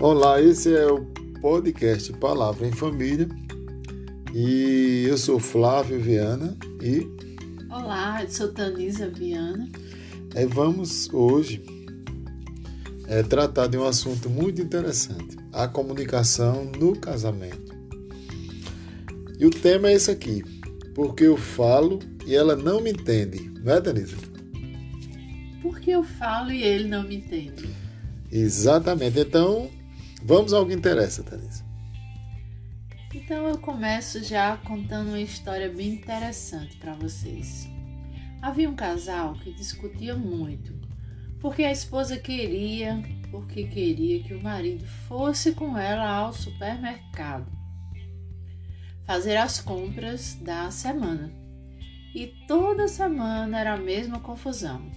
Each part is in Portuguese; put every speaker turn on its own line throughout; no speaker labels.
Olá, esse é o podcast Palavra em Família e eu sou Flávio Viana e.
Olá, eu sou Tanisa Viana.
É, vamos hoje é, tratar de um assunto muito interessante: a comunicação no casamento. E o tema é esse aqui: porque eu falo e ela não me entende, não é, Tanisa?
Porque eu falo e ele não me entende.
Exatamente. Então, vamos ao que interessa, Tanisa.
Então eu começo já contando uma história bem interessante para vocês. Havia um casal que discutia muito, porque a esposa queria, porque queria que o marido fosse com ela ao supermercado fazer as compras da semana. E toda semana era a mesma confusão.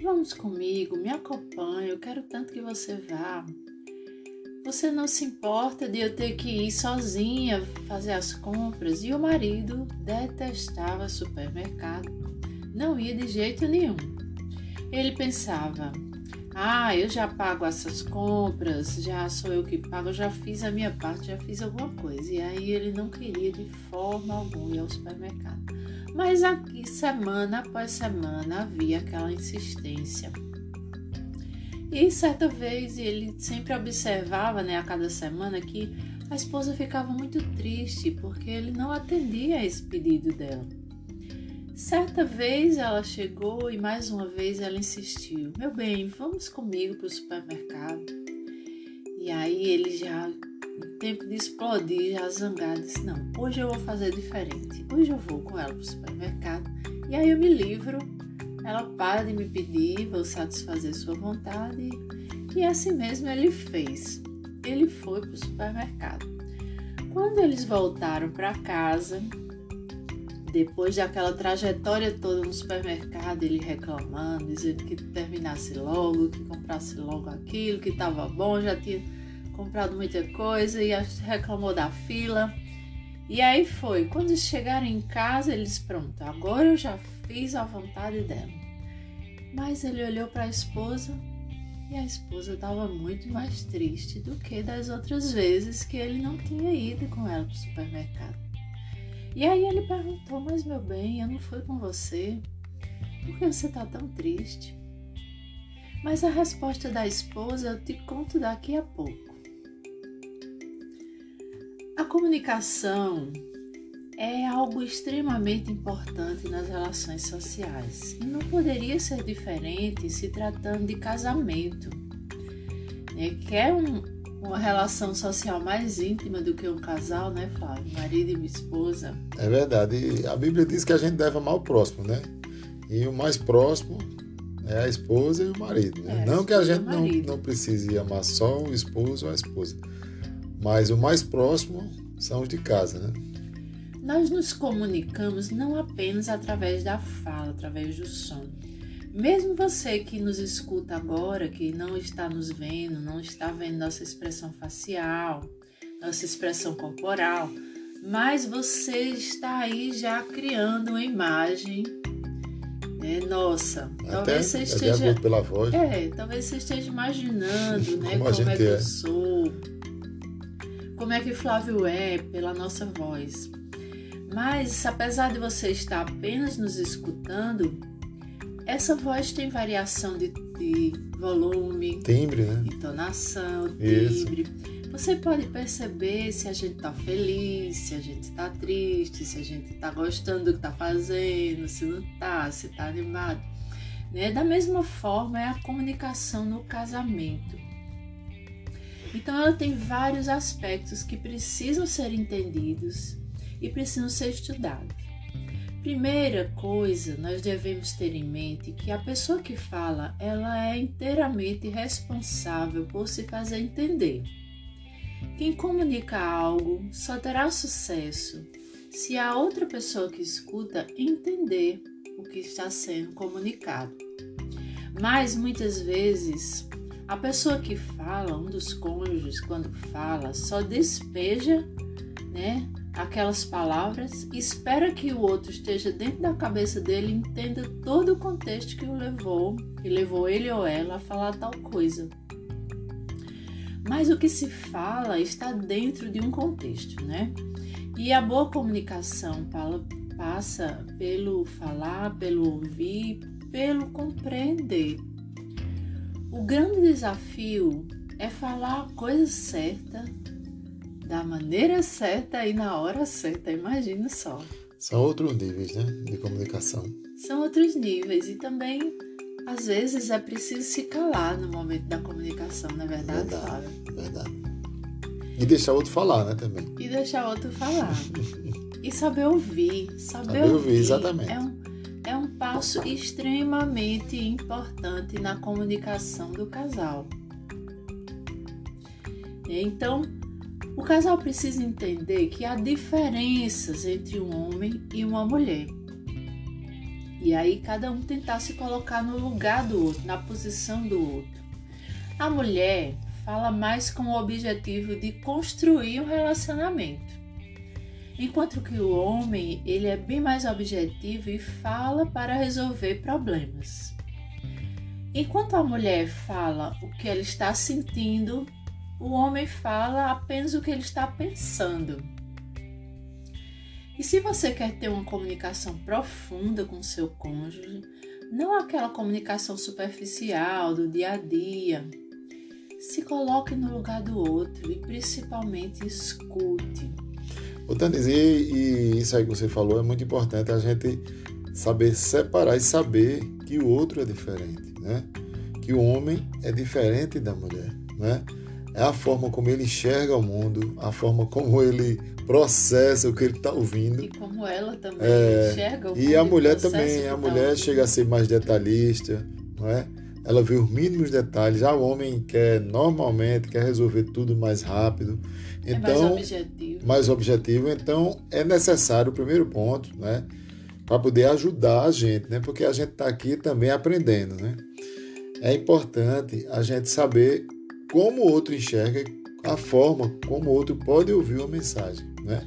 Vamos comigo, me acompanhe, eu quero tanto que você vá. Você não se importa de eu ter que ir sozinha fazer as compras? E o marido detestava supermercado. Não ia de jeito nenhum. Ele pensava: ah, eu já pago essas compras, já sou eu que pago, já fiz a minha parte, já fiz alguma coisa. E aí ele não queria de forma alguma ir ao supermercado. Mas aqui, semana após semana, havia aquela insistência. E certa vez ele sempre observava, né, a cada semana, que a esposa ficava muito triste porque ele não atendia a esse pedido dela. Certa vez ela chegou e mais uma vez ela insistiu: Meu bem, vamos comigo para o supermercado. E aí ele já, no tempo de explodir, já zangado, disse: Não, hoje eu vou fazer diferente. Hoje eu vou com ela para o supermercado. E aí eu me livro ela para de me pedir, vou satisfazer sua vontade. E assim mesmo ele fez. Ele foi para o supermercado. Quando eles voltaram para casa, depois daquela trajetória toda no supermercado, ele reclamando, dizendo que terminasse logo, que comprasse logo aquilo, que estava bom, já tinha comprado muita coisa e reclamou da fila. E aí foi. Quando chegaram em casa, eles pronto, agora eu já fiz a vontade dela. Mas ele olhou para a esposa e a esposa estava muito mais triste do que das outras vezes que ele não tinha ido com ela para o supermercado. E aí ele perguntou: Mas meu bem, eu não fui com você? Por que você está tão triste? Mas a resposta da esposa eu te conto daqui a pouco. A comunicação é algo extremamente importante nas relações sociais e não poderia ser diferente se tratando de casamento, né? é um, uma relação social mais íntima do que um casal, né, Flávio? Marido e esposa.
É verdade. a Bíblia diz que a gente deve amar o próximo, né? E o mais próximo é a esposa e o marido. Né? É, não que a gente não, não precise amar só o esposo ou a esposa, mas o mais próximo são os de casa, né?
Nós nos comunicamos não apenas através da fala, através do som. Mesmo você que nos escuta agora, que não está nos vendo, não está vendo nossa expressão facial, nossa expressão corporal, mas você está aí já criando uma imagem né, nossa.
Até talvez você esteja pela voz.
É, talvez você esteja imaginando, né, como, como é que eu é. sou, como é que Flávio é pela nossa voz. Mas apesar de você estar apenas nos escutando, essa voz tem variação de, de volume,
timbre, né?
entonação, timbre. Isso. Você pode perceber se a gente está feliz, se a gente está triste, se a gente está gostando do que está fazendo, se não está, se está animado. Né? Da mesma forma é a comunicação no casamento. Então ela tem vários aspectos que precisam ser entendidos e precisam ser estudados. Primeira coisa, nós devemos ter em mente que a pessoa que fala, ela é inteiramente responsável por se fazer entender. Quem comunica algo só terá sucesso se a outra pessoa que escuta entender o que está sendo comunicado. Mas muitas vezes a pessoa que fala, um dos cônjuges, quando fala, só despeja, né, aquelas palavras espera que o outro esteja dentro da cabeça dele e entenda todo o contexto que o levou, que levou ele ou ela a falar tal coisa. Mas o que se fala está dentro de um contexto, né? E a boa comunicação passa pelo falar, pelo ouvir, pelo compreender. O grande desafio é falar a coisa certa, da maneira certa e na hora certa, imagina só.
São outros níveis, né, de comunicação.
São outros níveis e também às vezes é preciso se calar no momento da comunicação, na é verdade,
verdade
Flávia?
Verdade. E deixar o outro falar, né, também.
E deixar o outro falar. e saber ouvir. Saber,
saber ouvir, ouvir, exatamente.
É um, é um passo extremamente importante na comunicação do casal. Então, o casal precisa entender que há diferenças entre um homem e uma mulher. E aí cada um tentar se colocar no lugar do outro, na posição do outro. A mulher fala mais com o objetivo de construir um relacionamento. Enquanto que o homem, ele é bem mais objetivo e fala para resolver problemas. Enquanto a mulher fala o que ela está sentindo, o homem fala apenas o que ele está pensando. E se você quer ter uma comunicação profunda com seu cônjuge, não aquela comunicação superficial do dia a dia, se coloque no lugar do outro e principalmente escute.
O Tanis, e isso aí que você falou é muito importante a gente saber separar e saber que o outro é diferente, né? Que o homem é diferente da mulher, né? É a forma como ele enxerga o mundo, a forma como ele processa o que ele está ouvindo.
E como ela também é, enxerga o
E a mulher também, a tá mulher tá chega a ser mais detalhista, não é? Ela vê os mínimos detalhes. Já o homem quer normalmente quer resolver tudo mais rápido. Então, é mais
então, objetivo.
Mais objetivo. Então é necessário o primeiro ponto, né? Para poder ajudar a gente, né? Porque a gente está aqui também aprendendo, né? É importante a gente saber como o outro enxerga, a forma como o outro pode ouvir uma mensagem né?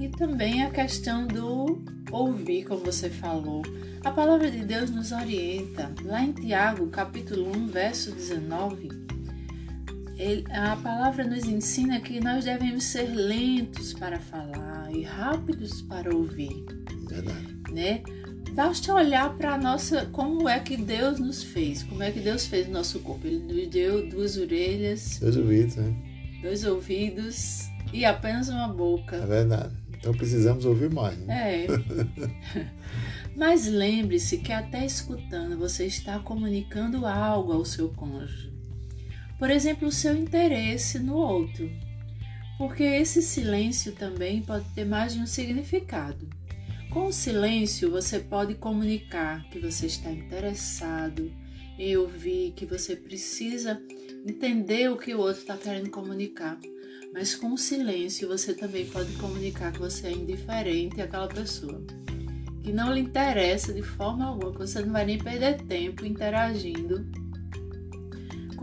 E também a questão do ouvir, como você falou. A palavra de Deus nos orienta. Lá em Tiago, capítulo 1, verso 19, ele, a palavra nos ensina que nós devemos ser lentos para falar e rápidos para ouvir.
Verdade.
Né? Basta olhar para nossa como é que Deus nos fez, como é que Deus fez o nosso corpo. Ele nos deu duas orelhas,
dois ouvidos, né?
dois ouvidos, e apenas uma boca.
É verdade. Então precisamos ouvir mais.
Né? É. Mas lembre-se que até escutando você está comunicando algo ao seu cônjuge. Por exemplo, o seu interesse no outro. Porque esse silêncio também pode ter mais de um significado. Com o silêncio, você pode comunicar que você está interessado em ouvir, que você precisa entender o que o outro está querendo comunicar. Mas com o silêncio você também pode comunicar que você é indiferente àquela pessoa. Que não lhe interessa de forma alguma, que você não vai nem perder tempo interagindo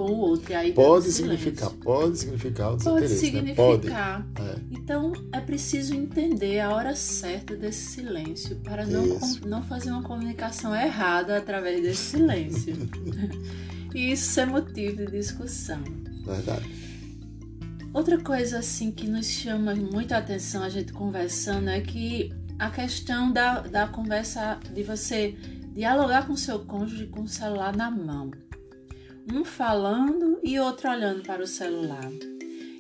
com o outro.
Pode significar, pode significar o
Pode
né?
significar. Né? Pode. É. Então é preciso entender a hora certa desse silêncio para não, não fazer uma comunicação errada através desse silêncio. e isso é motivo de discussão.
Verdade.
Outra coisa assim que nos chama muito a atenção a gente conversando é que a questão da, da conversa de você dialogar com seu cônjuge com o celular na mão. Um falando e outro olhando para o celular.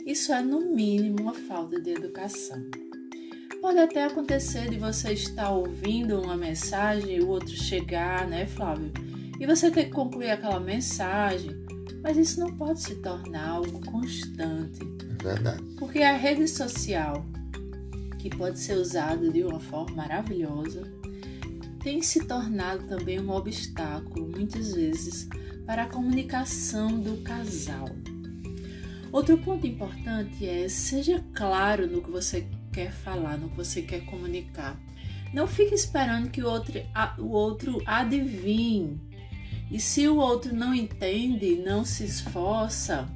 Isso é, no mínimo, uma falta de educação. Pode até acontecer de você estar ouvindo uma mensagem e o outro chegar, né, Flávio? E você ter que concluir aquela mensagem, mas isso não pode se tornar algo constante.
Verdade.
Porque a rede social, que pode ser usada de uma forma maravilhosa, tem se tornado também um obstáculo, muitas vezes, para a comunicação do casal. Outro ponto importante é seja claro no que você quer falar, no que você quer comunicar. Não fique esperando que o outro, o outro adivinhe. E se o outro não entende, não se esforça,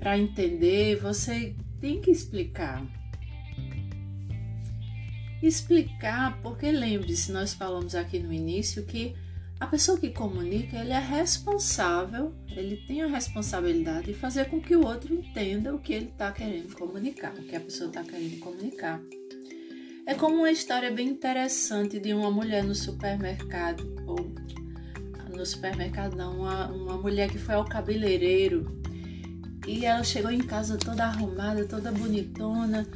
para entender, você tem que explicar. Explicar, porque lembre-se, nós falamos aqui no início que a pessoa que comunica, ele é responsável, ele tem a responsabilidade de fazer com que o outro entenda o que ele está querendo comunicar, o que a pessoa está querendo comunicar. É como uma história bem interessante de uma mulher no supermercado, ou no supermercado não, uma, uma mulher que foi ao cabeleireiro e ela chegou em casa toda arrumada, toda bonitona.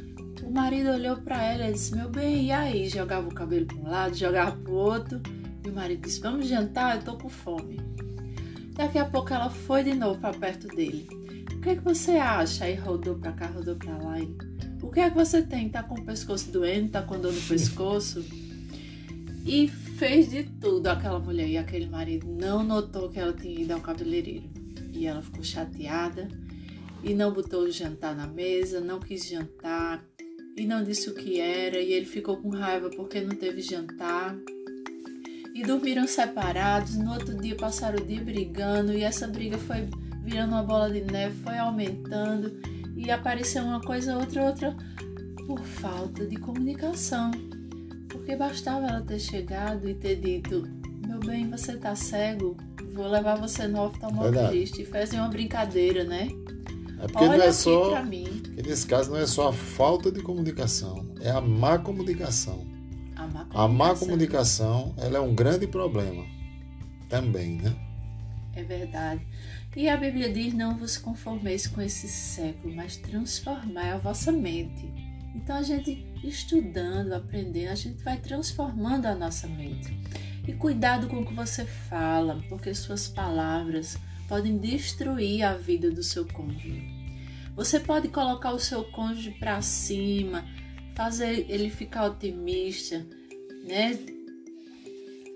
O marido olhou para ela e disse: Meu bem, e aí? Jogava o cabelo para um lado, jogava para o outro. E o marido disse: Vamos jantar, eu tô com fome. Daqui a pouco ela foi de novo para perto dele. O que é que você acha? Aí rodou para cá, rodou para lá. E, o que é que você tem? Tá com o pescoço doendo? Tá com dor no pescoço? E fez de tudo aquela mulher. E aquele marido não notou que ela tinha ido ao cabeleireiro. E ela ficou chateada e não botou o jantar na mesa, não quis jantar e não disse o que era. E ele ficou com raiva porque não teve jantar e dormiram separados. No outro dia passaram o dia brigando e essa briga foi virando uma bola de neve, foi aumentando e apareceu uma coisa, outra, outra por falta de comunicação. Porque bastava ela ter chegado e ter dito: Meu bem, você tá cego, vou levar você no oftalmologista. E fazer uma brincadeira, né?
É porque Olha não é só. Nesse caso, não é só a falta de comunicação, é a má comunicação.
A má
comunicação, a má comunicação ela é um grande problema também, né?
É verdade. E a Bíblia diz: Não vos conformeis com esse século, mas transformai a vossa mente. Então, a gente estudando, aprendendo, a gente vai transformando a nossa mente. E cuidado com o que você fala, porque suas palavras podem destruir a vida do seu cônjuge. Você pode colocar o seu cônjuge para cima, fazer ele ficar otimista, né?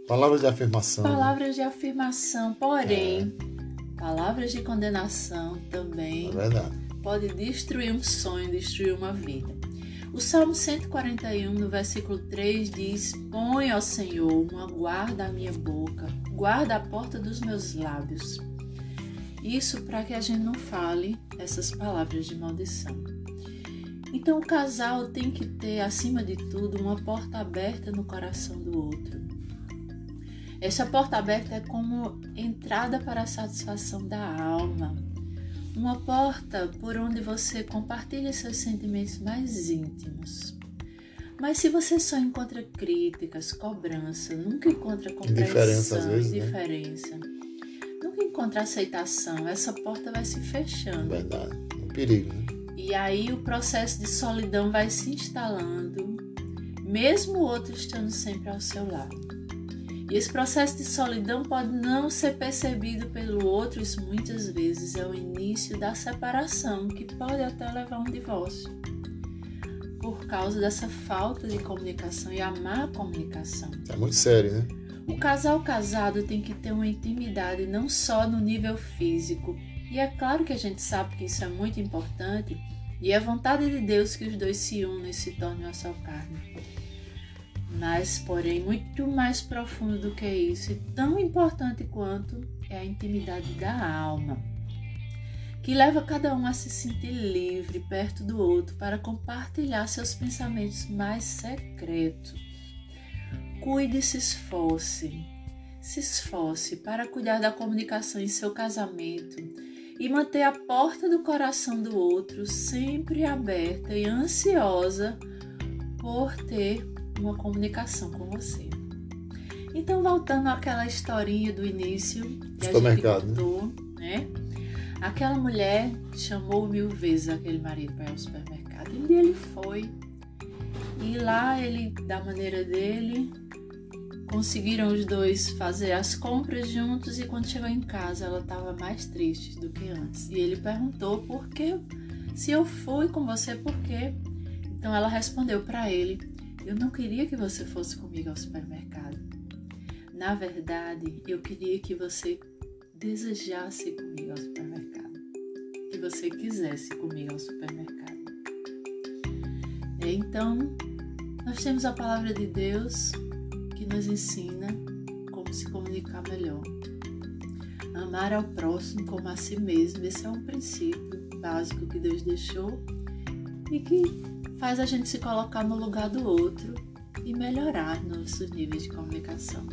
Palavras de afirmação.
Palavras de afirmação, porém, é. palavras de condenação também.
É verdade.
Pode destruir um sonho, destruir uma vida. O Salmo 141, no versículo 3, diz: Põe, ó Senhor, uma guarda à minha boca, guarda a porta dos meus lábios. Isso para que a gente não fale essas palavras de maldição. Então o casal tem que ter, acima de tudo, uma porta aberta no coração do outro. Essa porta aberta é como entrada para a satisfação da alma. Uma porta por onde você compartilha seus sentimentos mais íntimos. Mas se você só encontra críticas, cobrança, nunca encontra compreensão,
indiferença, às vezes,
né? indiferença, né? nunca encontra aceitação, essa porta vai se fechando.
Verdade, um perigo, né?
E aí o processo de solidão vai se instalando, mesmo o outro estando sempre ao seu lado. E esse processo de solidão pode não ser percebido pelo outro, isso muitas vezes é o início da separação, que pode até levar a um divórcio. Por causa dessa falta de comunicação e a má comunicação.
É muito sério, né?
O casal casado tem que ter uma intimidade não só no nível físico, e é claro que a gente sabe que isso é muito importante, e é vontade de Deus que os dois se unam e se tornem uma só carne. Mas, porém, muito mais profundo do que isso, e tão importante quanto, é a intimidade da alma, que leva cada um a se sentir livre perto do outro para compartilhar seus pensamentos mais secretos Cuide e se esforce. Se esforce para cuidar da comunicação em seu casamento e manter a porta do coração do outro sempre aberta e ansiosa por ter uma comunicação com você. Então, voltando àquela historinha do início que a gente né? contou, né? Aquela mulher chamou mil vezes aquele marido para ir ao supermercado. E ele foi. E lá ele, da maneira dele, Conseguiram os dois fazer as compras juntos e quando chegou em casa ela estava mais triste do que antes. E ele perguntou por que, se eu fui com você, por quê? Então ela respondeu para ele: Eu não queria que você fosse comigo ao supermercado. Na verdade, eu queria que você desejasse comigo ao supermercado. Que você quisesse comigo ao supermercado. Então, nós temos a palavra de Deus que nos ensina como se comunicar melhor. Amar ao próximo como a si mesmo, esse é um princípio básico que Deus deixou e que faz a gente se colocar no lugar do outro e melhorar nossos níveis de comunicação.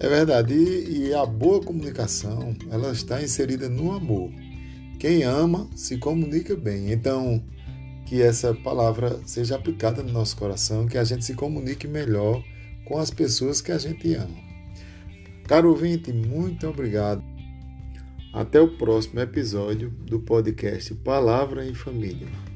É verdade. E, e, a boa comunicação, ela está inserida no amor. Quem ama se comunica bem. Então, que essa palavra seja aplicada no nosso coração, que a gente se comunique melhor com as pessoas que a gente ama. Caro ouvinte, muito obrigado. Até o próximo episódio do podcast Palavra em Família.